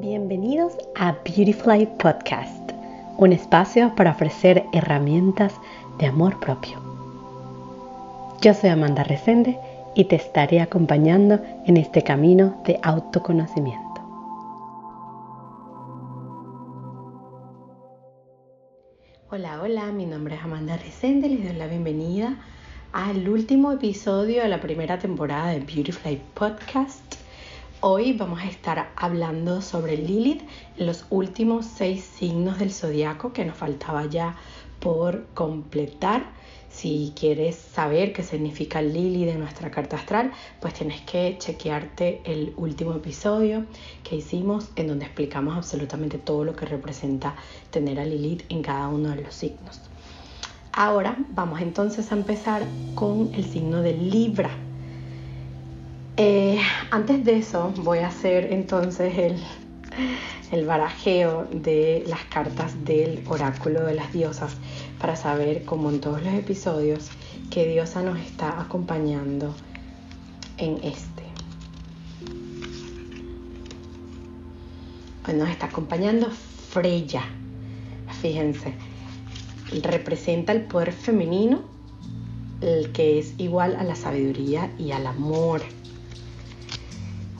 Bienvenidos a Beautifly Podcast, un espacio para ofrecer herramientas de amor propio. Yo soy Amanda Resende y te estaré acompañando en este camino de autoconocimiento. Hola, hola, mi nombre es Amanda Resende, les doy la bienvenida al último episodio de la primera temporada de Beautifly Podcast. Hoy vamos a estar hablando sobre Lilith los últimos seis signos del zodiaco que nos faltaba ya por completar. Si quieres saber qué significa Lilith en nuestra carta astral, pues tienes que chequearte el último episodio que hicimos en donde explicamos absolutamente todo lo que representa tener a Lilith en cada uno de los signos. Ahora vamos entonces a empezar con el signo de Libra. Eh, antes de eso voy a hacer entonces el, el barajeo de las cartas del oráculo de las diosas para saber, como en todos los episodios, qué diosa nos está acompañando en este. Hoy nos está acompañando Freya. Fíjense, representa el poder femenino, el que es igual a la sabiduría y al amor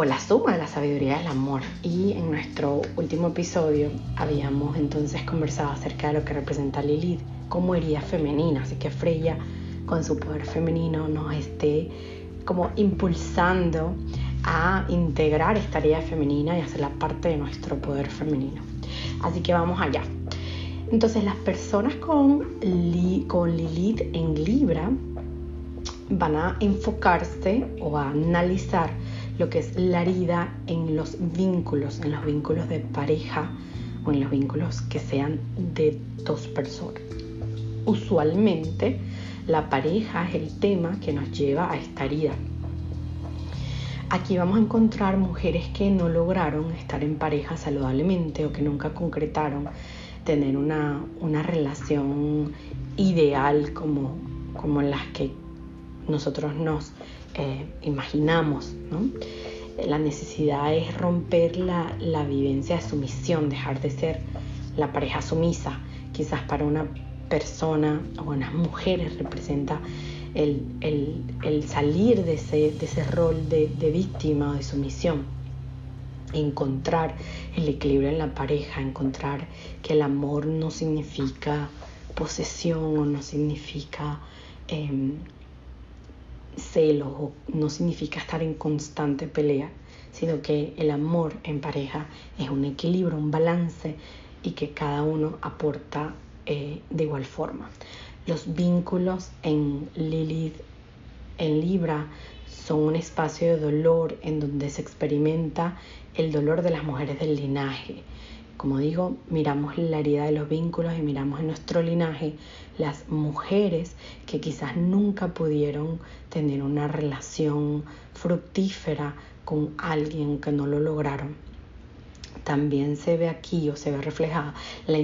o la suma de la sabiduría del amor. Y en nuestro último episodio habíamos entonces conversado acerca de lo que representa Lilith como herida femenina, así que Freya con su poder femenino nos esté como impulsando a integrar esta herida femenina y hacerla parte de nuestro poder femenino. Así que vamos allá. Entonces las personas con, con Lilith en Libra van a enfocarse o a analizar lo que es la herida en los vínculos, en los vínculos de pareja o en los vínculos que sean de dos personas. Usualmente la pareja es el tema que nos lleva a esta herida. Aquí vamos a encontrar mujeres que no lograron estar en pareja saludablemente o que nunca concretaron tener una, relación ideal como, como las que nosotros nos eh, imaginamos. La necesidad es romper la, la, vivencia de sumisión, dejar de ser la pareja sumisa. Quizás para una persona o unas mujeres representa el, el, salir de ese, de ese rol de, víctima o de sumisión encontrar el equilibrio en la pareja, encontrar que el amor no significa posesión o no significa eh, celos no significa estar en constante pelea, sino que el amor en pareja es un equilibrio, un balance y que cada uno aporta eh, de igual forma. Los vínculos en Lilith, en Libra, son un espacio de dolor en donde se experimenta el dolor de las mujeres del linaje. Como digo, miramos la herida de los vínculos y miramos en nuestro linaje las mujeres que quizás nunca pudieron tener una relación fructífera con alguien que no lo lograron. También se ve aquí o se ve reflejada la,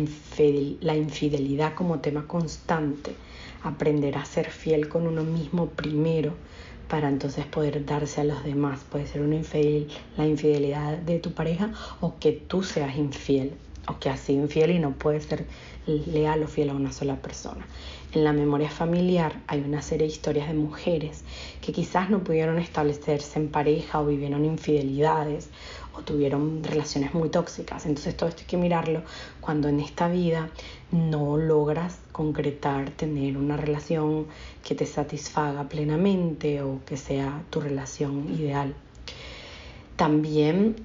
la infidelidad como tema constante. Aprender a ser fiel con uno mismo primero para entonces poder darse a los demás. Puede ser una infidel, la infidelidad de tu pareja o que tú seas infiel o que has sido infiel y no puedes ser leal o fiel a una sola persona. En la memoria familiar hay una serie de historias de mujeres que quizás no pudieron establecerse en pareja o vivieron infidelidades o tuvieron relaciones muy tóxicas. Entonces todo esto hay que mirarlo cuando en esta vida no logras concretar, tener una relación que te satisfaga plenamente o que sea tu relación ideal. También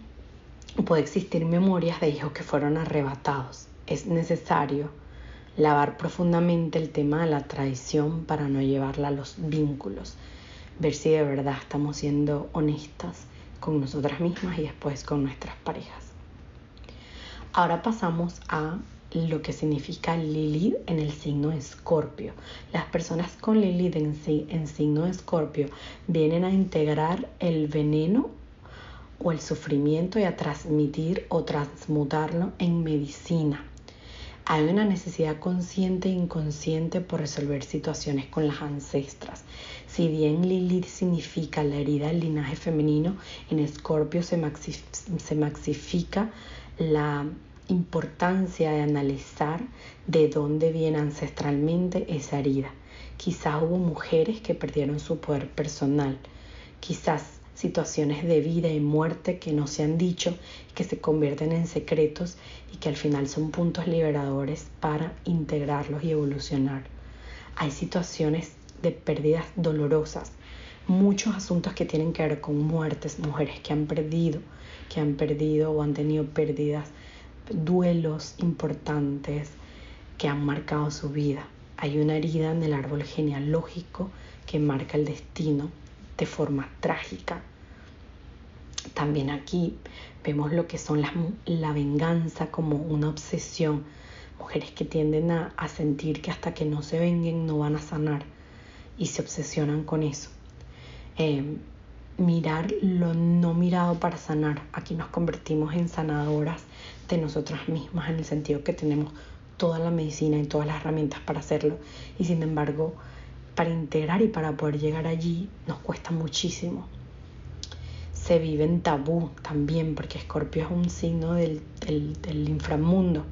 puede existir memorias de hijos que fueron arrebatados. Es necesario lavar profundamente el tema de la traición para no llevarla a los vínculos, ver si de verdad estamos siendo honestas con nosotras mismas y después con nuestras parejas. Ahora pasamos a lo que significa Lilith en el signo de Escorpio. Las personas con Lilith en, en signo de Escorpio vienen a integrar el veneno o el sufrimiento y a transmitir o transmutarlo en medicina. Hay una necesidad consciente e inconsciente por resolver situaciones con las ancestras. Si bien Lilith significa la herida del linaje femenino, en Escorpio se, se maxifica la importancia de analizar de dónde viene ancestralmente esa herida. Quizás hubo mujeres que perdieron su poder personal, quizás situaciones de vida y muerte que no se han dicho, que se convierten en secretos y que al final son puntos liberadores para integrarlos y evolucionar. Hay situaciones de pérdidas dolorosas, muchos asuntos que tienen que ver con muertes, mujeres que han perdido, que han perdido o han tenido pérdidas, duelos importantes que han marcado su vida. Hay una herida en el árbol genealógico que marca el destino de forma trágica también aquí vemos lo que son las, la venganza como una obsesión. Mujeres que tienden a, sentir que hasta que no se venguen no van a sanar y se obsesionan con eso. Em, mirar lo no mirado para sanar. Aquí nos convertimos en sanadoras de nosotras mismas en el sentido que tenemos toda la medicina y todas las herramientas para hacerlo. Y sin embargo, para integrar y para poder llegar allí nos cuesta muchísimo se vive en tabú también, porque Escorpio es un signo del, inframundo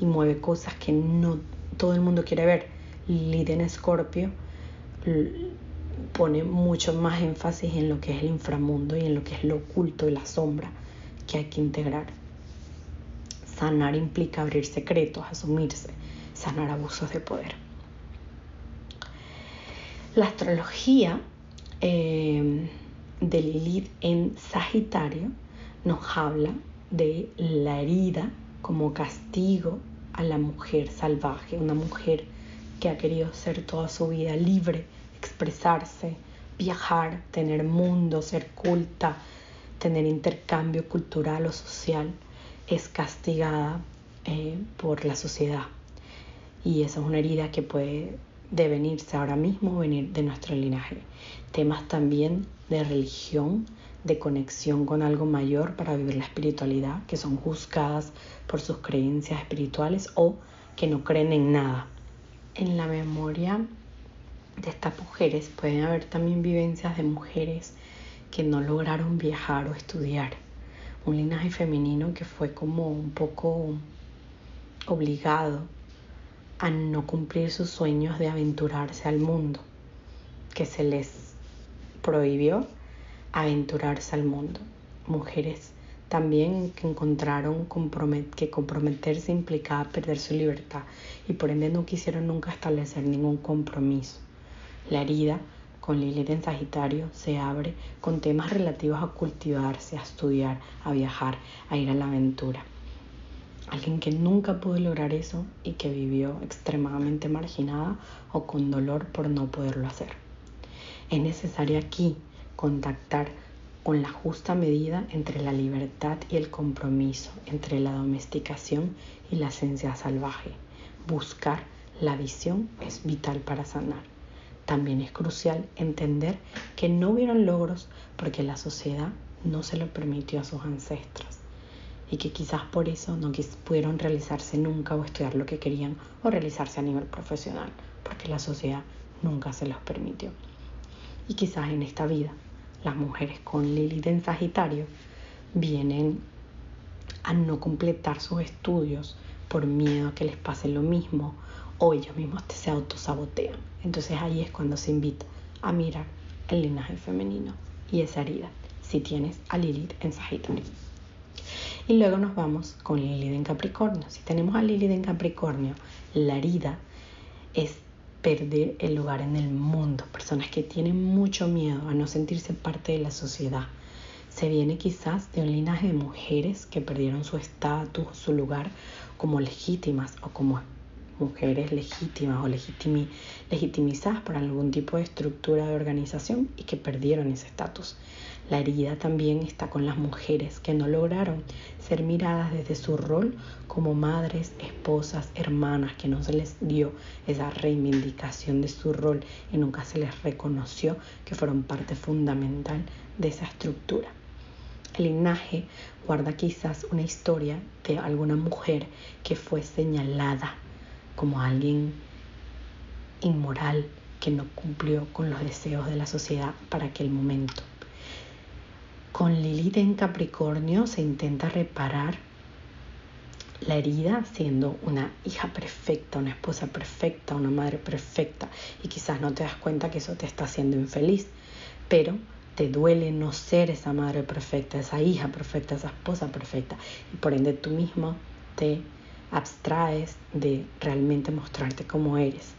y mueve cosas que no todo el mundo quiere ver. Lid en Escorpio pone mucho más énfasis en lo que es el inframundo y en lo que es lo oculto y la sombra que hay que integrar. Sanar implica abrir secretos, asumirse, sanar abusos de poder. La astrología eh, de Lilith en Sagitario nos habla de la herida como castigo a la mujer salvaje, una mujer que ha querido ser toda su vida libre, expresarse, viajar, tener mundo, ser culta, tener intercambio cultural o social, es castigada eh, por la sociedad. Y esa es una herida que puede devenirse ahora mismo, venir de nuestro linaje. Temas también de religión, de conexión con algo mayor para vivir la espiritualidad, que son juzgadas por sus creencias espirituales o que no creen en nada. En la memoria de estas mujeres pueden haber también vivencias de mujeres que no lograron viajar o estudiar. Un linaje femenino que fue como un poco obligado a no cumplir sus sueños de aventurarse al mundo, que se les prohibió aventurarse al mundo. Mujeres también que encontraron que comprometerse implicaba perder su libertad y por ende no quisieron nunca establecer ningún compromiso. La herida con Lilith en Sagitario se abre con temas relativos a cultivarse, a estudiar, a viajar, a ir a la aventura. Alguien que nunca pudo lograr eso y que vivió extremadamente marginada o con dolor por no poderlo hacer. Es necesario aquí contactar con la justa medida entre la libertad y el compromiso, entre la domesticación y la esencia salvaje. Buscar la visión es vital para sanar. También es crucial entender que no hubieron logros porque la sociedad no se lo permitió a sus ancestros y que quizás por eso no pudieron realizarse nunca o estudiar lo que querían o realizarse a nivel profesional porque la sociedad nunca se los permitió. Y quizás en esta vida las mujeres con Lilith en Sagitario vienen a no completar sus estudios por miedo a que les pase lo mismo o ellos mismos se autosabotean. Entonces ahí es cuando se invita a mirar el linaje femenino y esa herida si tienes a Lilith en Sagitario. Y luego nos vamos con Lilith en Capricornio. Si tenemos a Lilith en Capricornio, la herida es perder el lugar en el mundo, personas que tienen mucho miedo a no sentirse parte de la sociedad. Se viene quizás de un linaje de mujeres que perdieron su estatus, su lugar como legítimas o como mujeres legítimas o legitimizadas por algún tipo de estructura de organización y que perdieron ese estatus. La herida también está con las mujeres que no lograron ser miradas desde su rol como madres, esposas, hermanas, que no se les dio esa reivindicación de su rol y nunca se les reconoció que fueron parte fundamental de esa estructura. El linaje guarda quizás una historia de alguna mujer que fue señalada como alguien inmoral que no cumplió con los deseos de la sociedad para aquel momento. Con Lilith en Capricornio se intenta reparar la herida siendo una hija perfecta, una esposa perfecta, una madre perfecta. Y quizás no te das cuenta que eso te está haciendo infeliz, pero te duele no ser esa madre perfecta, esa hija perfecta, esa esposa perfecta. Y por ende tú mismo te abstraes de realmente mostrarte como eres.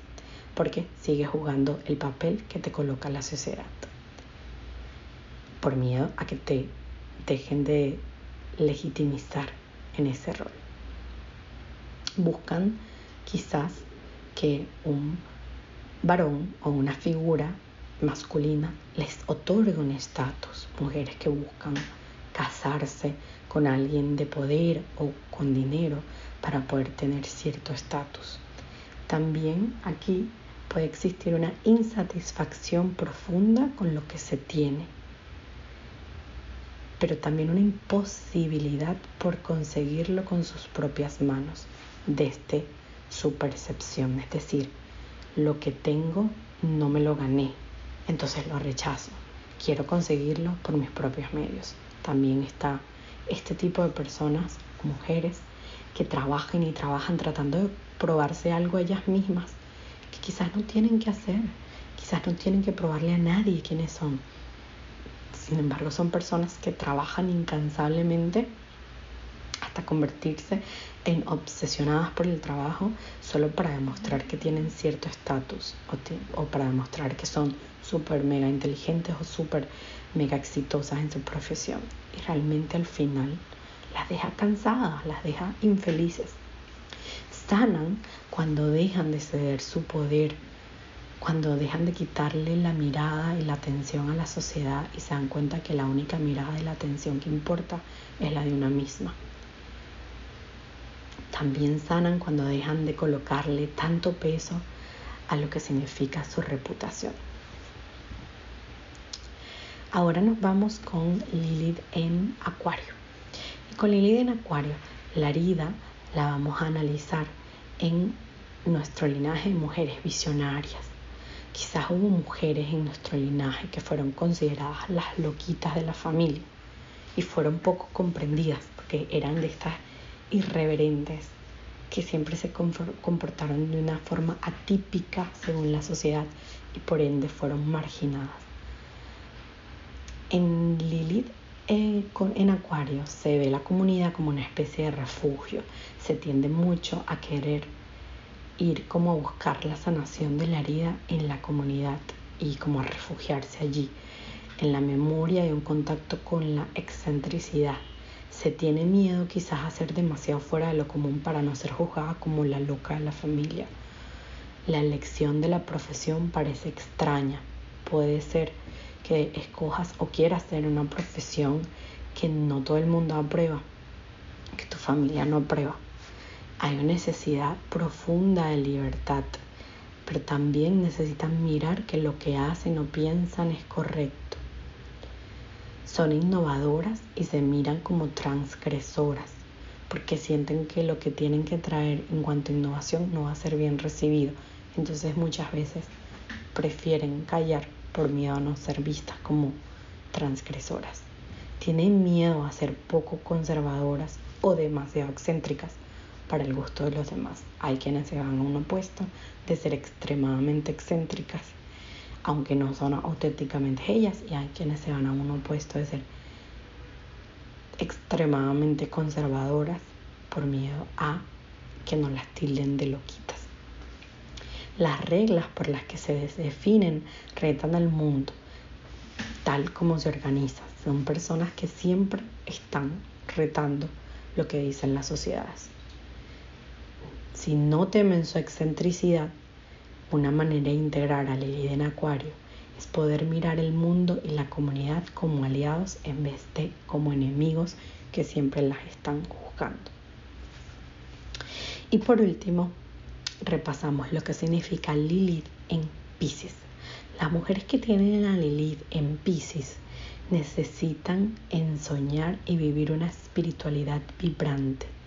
Porque sigues jugando el papel que te coloca la sociedad por miedo a que te dejen de legitimizar en ese rol buscan quizás que un varón o una figura masculina les otorgue un estatus. Mujeres que buscan casarse con alguien de poder o con dinero para poder tener cierto estatus. También aquí puede existir una insatisfacción profunda con lo que se tiene, pero también una imposibilidad por conseguirlo con sus propias manos desde su percepción. Es decir, lo que tengo no me lo gané, entonces lo rechazo. Quiero conseguirlo por mis propios medios. También está este tipo de personas, mujeres, que trabajan y trabajan tratando de probarse algo ellas mismas, que quizás no tienen que hacer, quizás no tienen que probarle a nadie quiénes son. Sin embargo, son personas que trabajan incansablemente hasta convertirse en obsesionadas por el trabajo solo para demostrar que tienen cierto estatus o, para demostrar que son súper mega inteligentes o súper mega exitosas en su profesión. Y realmente al final las deja cansadas, las deja infelices. Sanan cuando dejan de ceder su poder, cuando dejan de quitarle la mirada y la atención a la sociedad y se dan cuenta que la única mirada y la atención que importa es la de una misma. También sanan cuando dejan de colocarle tanto peso a lo que significa su reputación. Ahora nos vamos con Lilith en Acuario. Y con Lilith en Acuario, la herida la vamos a analizar en nuestro linaje de mujeres visionarias. Quizás hubo mujeres en nuestro linaje que fueron consideradas las loquitas de la familia y fueron poco comprendidas porque eran de estas irreverentes que siempre se comportaron de una forma atípica según la sociedad y por ende fueron marginadas. En Lilith eh, en Acuario se ve la comunidad como una especie de refugio. Se tiende mucho a querer ir como a buscar la sanación de la herida en la comunidad y como a refugiarse allí, en la memoria y un contacto con la excentricidad se tiene miedo quizás a ser demasiado fuera de lo común para no ser juzgada como la loca de la familia. La elección de la profesión parece extraña. Puede ser que escojas o quieras tener una profesión que no todo el mundo aprueba, que tu familia no aprueba. Hay una necesidad profunda de libertad, pero también necesitan mirar que lo que hacen o piensan es correcto son innovadoras y se miran como transgresoras porque sienten que lo que tienen que traer en cuanto a innovación no va a ser bien recibido. Entonces muchas veces prefieren callar por miedo a no ser vistas como transgresoras. Tienen miedo a ser poco conservadoras o demasiado excéntricas para el gusto de los demás. Hay quienes se van a un opuesto de ser extremadamente excéntricas aunque no son auténticamente ellas, y hay quienes se van a un opuesto de ser extremadamente conservadoras por miedo a que no las tilden de loquitas. Las reglas por las que se definen retan al mundo, tal como se organiza. Son personas que siempre están retando lo que dicen las sociedades. Si no temen su excentricidad, una manera de integrar a Lilith en Acuario es poder mirar el mundo y la comunidad como aliados en vez de como enemigos que siempre las están juzgando. Y por último, repasamos lo que significa Lilith en Pisces. Las mujeres que tienen a Lilith en Pisces necesitan ensoñar y vivir una espiritualidad vibrante.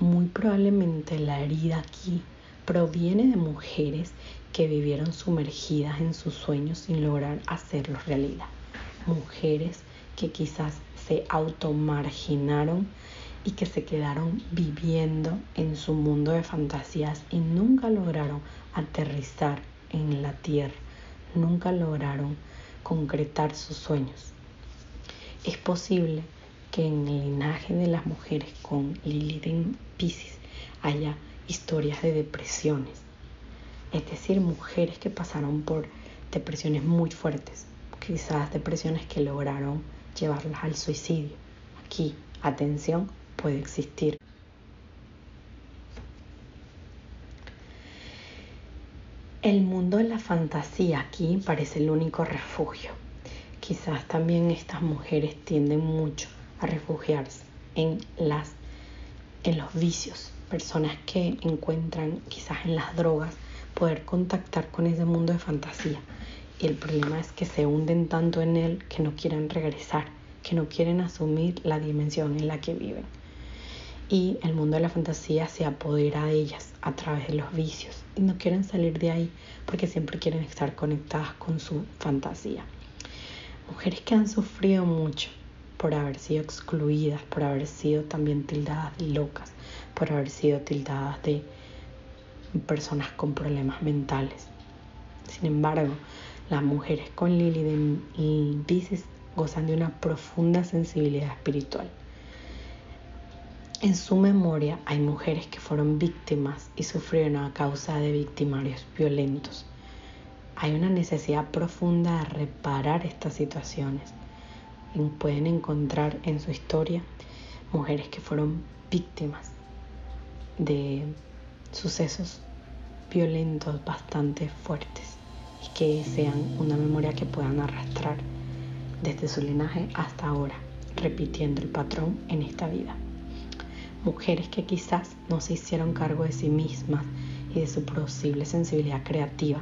Muy probablemente la herida aquí proviene de mujeres que vivieron sumergidas en sus sueños sin lograr hacerlos realidad. Mujeres que quizás se automarginaron y que se quedaron viviendo en su mundo de fantasías y nunca lograron aterrizar en la tierra, nunca lograron concretar sus sueños. Es posible que en el linaje de las mujeres con Lilith en Pisces haya historias de depresiones, es decir, mujeres que pasaron por depresiones muy fuertes, quizás depresiones que lograron llevarlas al suicidio. Aquí, atención, puede existir. El mundo de la fantasía aquí parece el único refugio. Quizás también estas mujeres tienden mucho refugiarse en las en los vicios, personas que encuentran quizás en las drogas poder contactar con ese mundo de fantasía. Y el problema es que se hunden tanto en él que no quieren regresar, que no quieren asumir la dimensión en la que viven y el mundo de la fantasía se apodera de ellas a través de los vicios y no quieren salir de ahí porque siempre quieren estar conectadas con su fantasía. Mujeres que han sufrido mucho por haber sido excluidas, por haber sido también tildadas de locas, por haber sido tildadas de personas con problemas mentales. Sin embargo, las mujeres con Lili y Pisces gozan de una profunda sensibilidad espiritual en su memoria hay mujeres que fueron víctimas y sufrieron a causa de victimarios violentos. Hay una necesidad profunda de reparar estas situaciones. Pueden encontrar en su historia mujeres que fueron víctimas de sucesos violentos bastante fuertes y que sean una memoria que puedan arrastrar desde su linaje hasta ahora, repitiendo el patrón en esta vida. Mujeres que quizás no se hicieron cargo de sí mismas y de su posible sensibilidad creativa,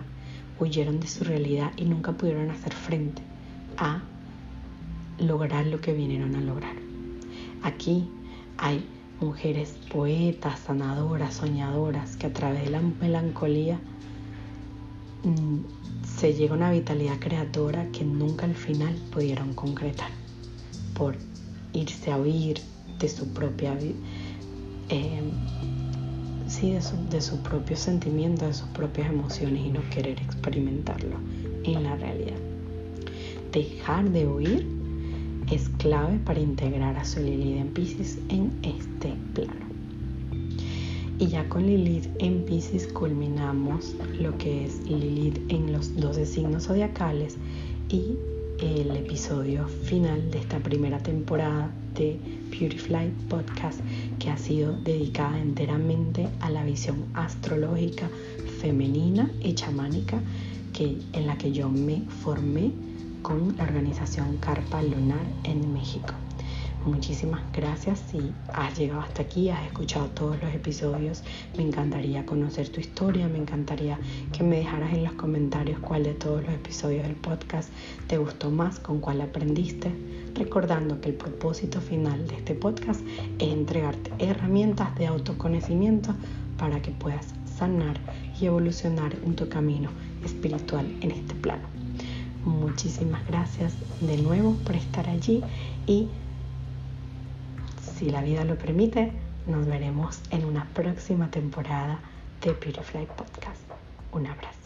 huyeron de su realidad y nunca pudieron hacer frente a lograr lo que vinieron a lograr. Aquí hay mujeres poetas, sanadoras, soñadoras, que a través de la melancolía mm, se llega a una vitalidad creadora que nunca al final pudieron concretar por irse a huir de su propia vida eh, sí, de su, de su propio sentimiento, de sus propias emociones y no querer experimentarlo en la realidad. Dejar de huir es clave para integrar a su Lilith en Pisces en este plano. Y ya con Lilith en Pisces culminamos lo que es Lilith en los 12 signos zodiacales y el episodio final de esta primera temporada de Beautyfly Podcast que ha sido dedicada enteramente a la visión astrológica femenina y chamánica que, en la que yo me formé con la organización Carpa Lunar en México. Muchísimas gracias si has llegado hasta aquí, has escuchado todos los episodios. Me encantaría conocer tu historia, me encantaría que me dejaras en los comentarios cuál de todos los episodios del podcast te gustó más, con cuál aprendiste. Recordando que el propósito final de este podcast es entregarte herramientas de autoconocimiento para que puedas sanar y evolucionar en tu camino espiritual en este plano. Muchísimas gracias de nuevo por estar allí y si la vida lo permite, nos veremos en una próxima temporada de Beautyfly Podcast. Un abrazo.